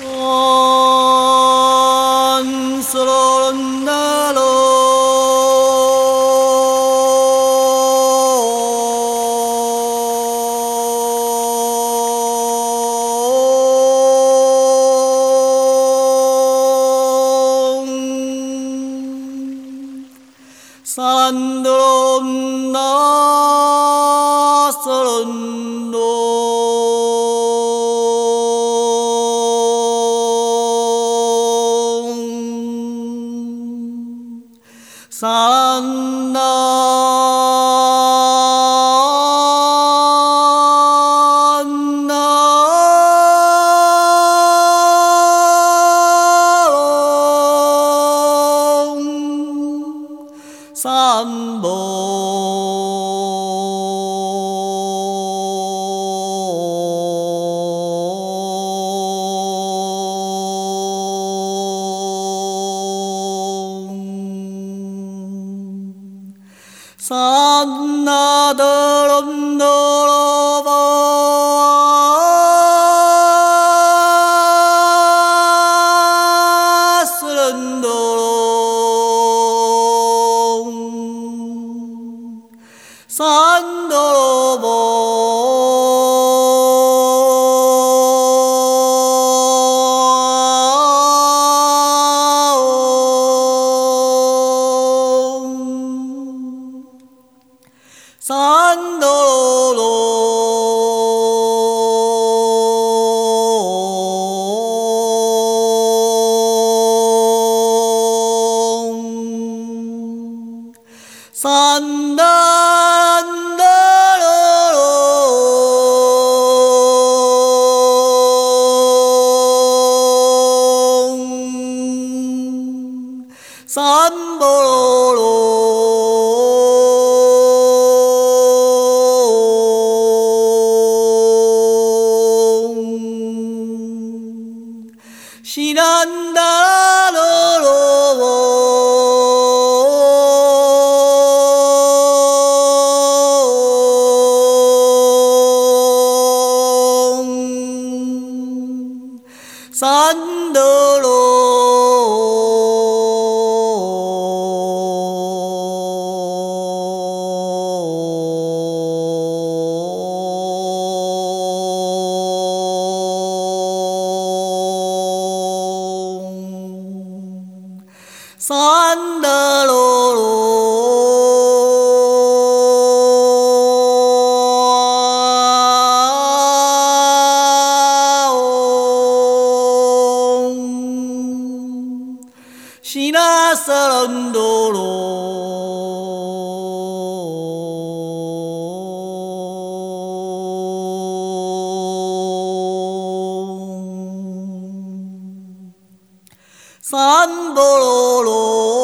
哦三不啰嗦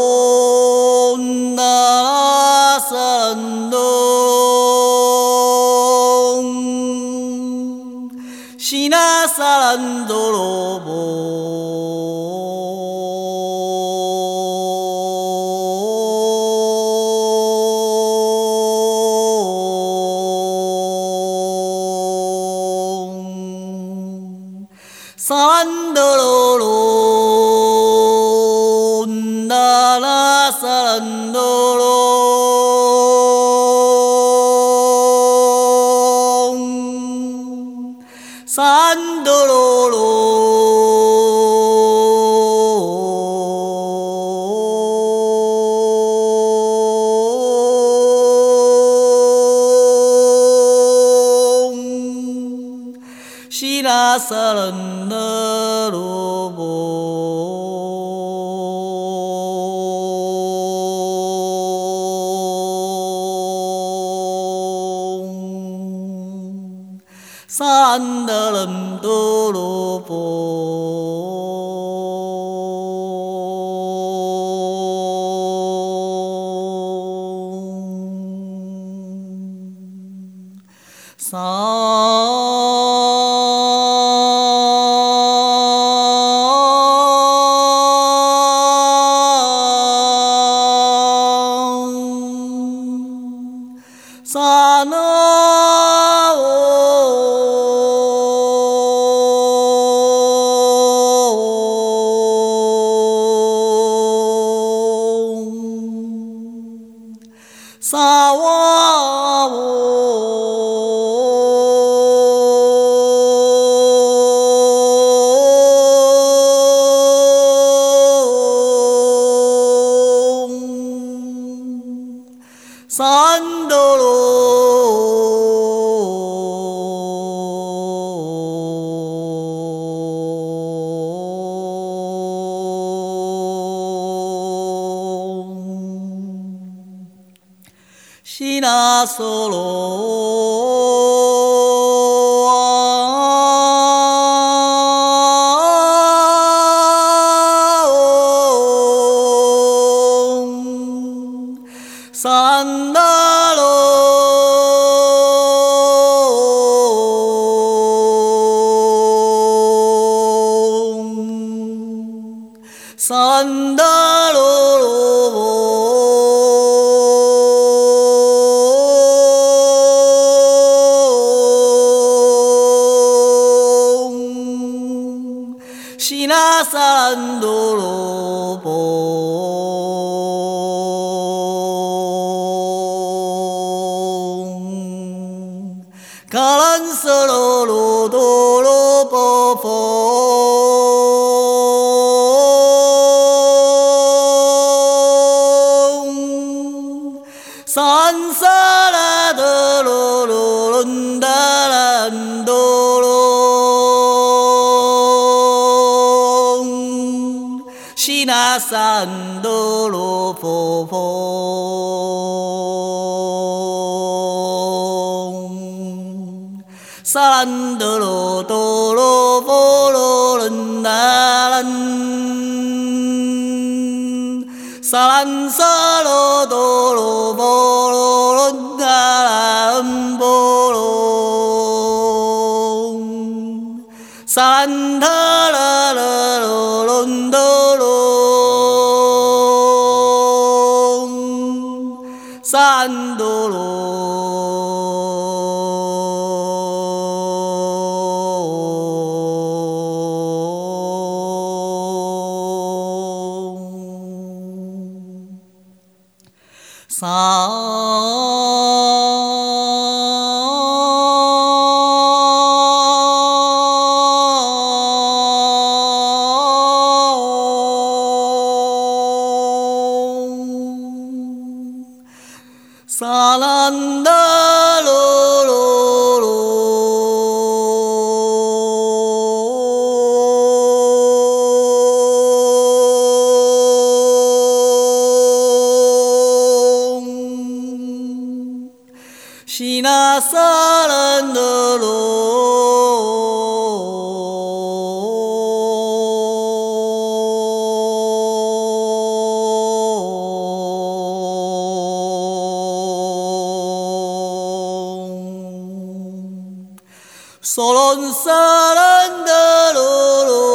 산도롱 산도롱. 시라사랑 song. صلى da la 罗哆罗 le le and 三德罗多罗佛罗伦那伦，萨兰萨罗多罗佛罗那伦波罗，萨兰他。Salanda 索隆萨兰德鲁鲁。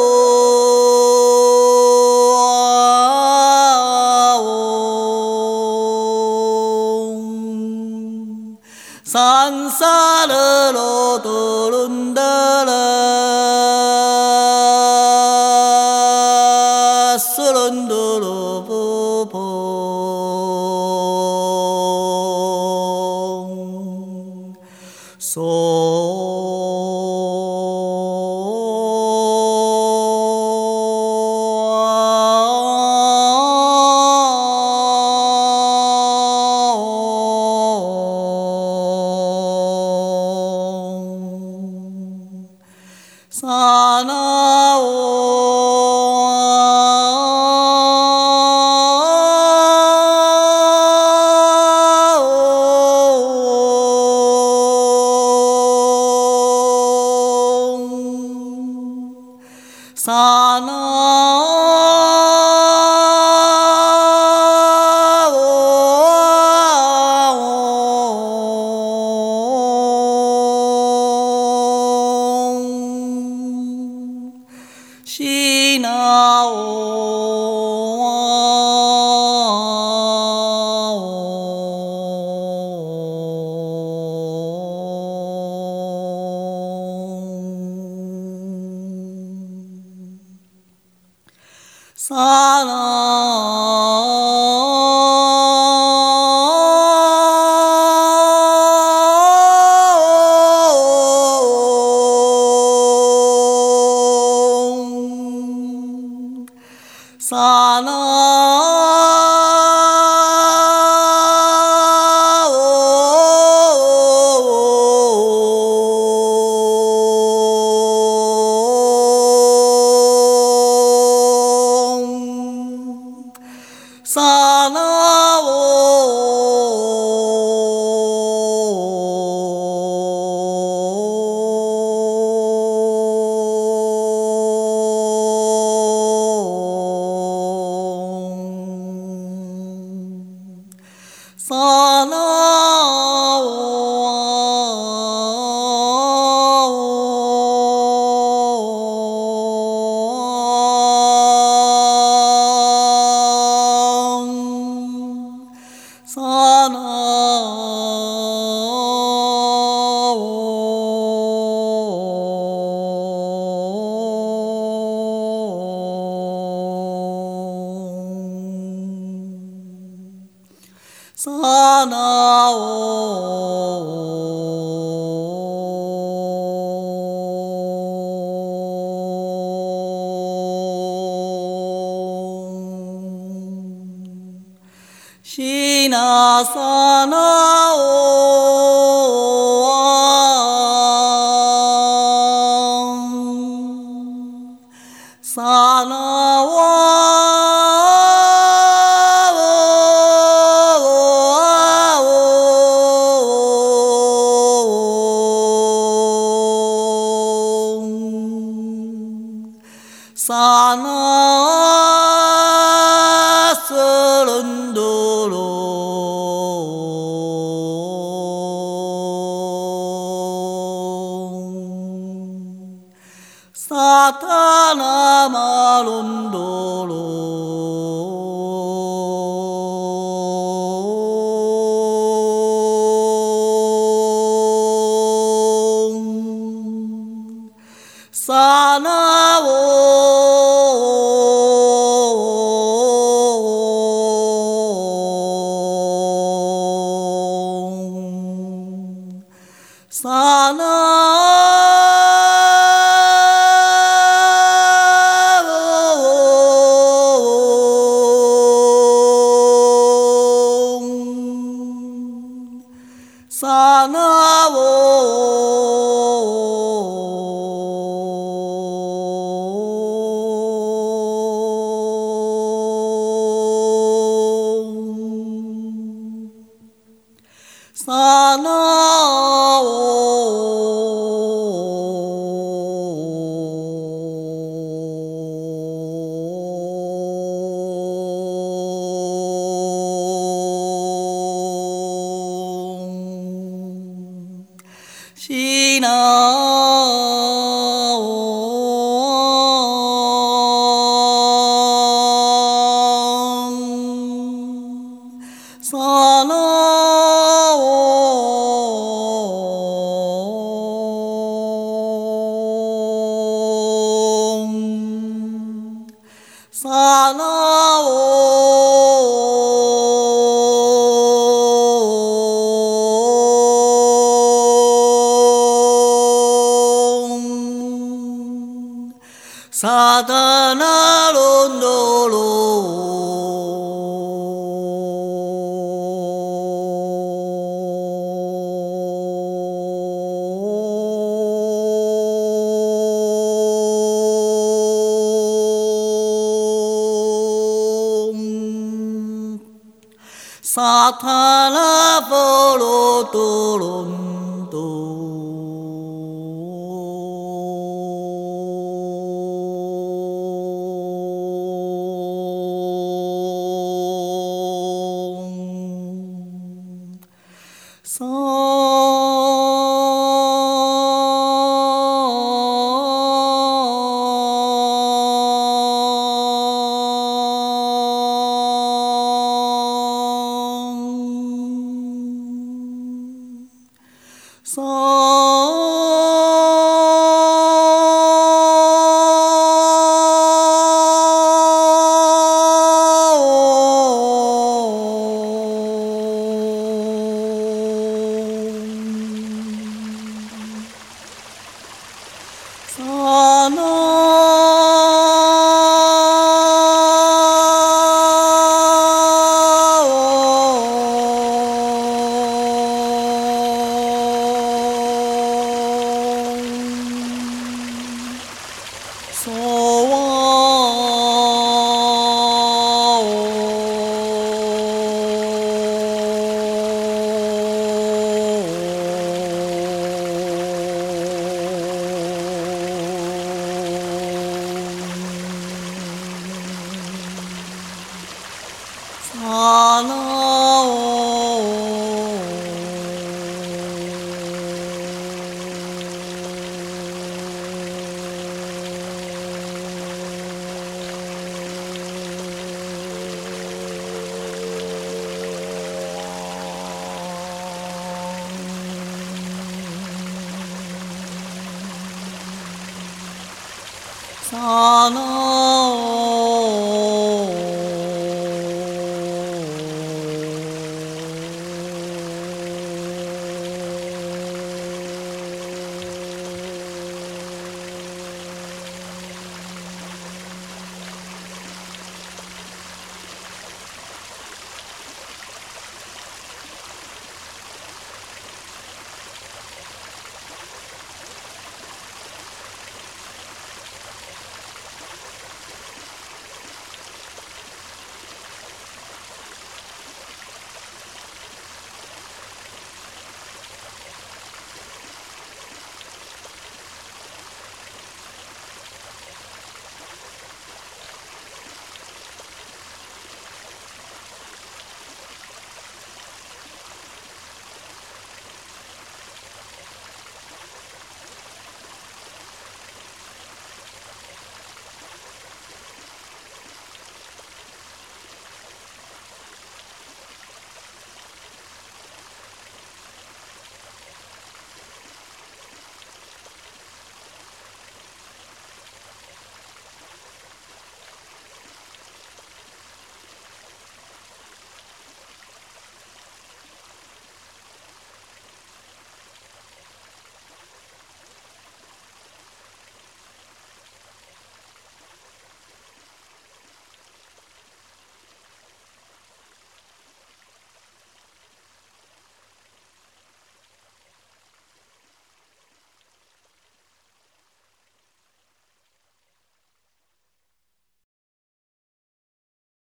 Shina sana o. Salam alum sana. 萨塔拉波罗多罗。さあ所。その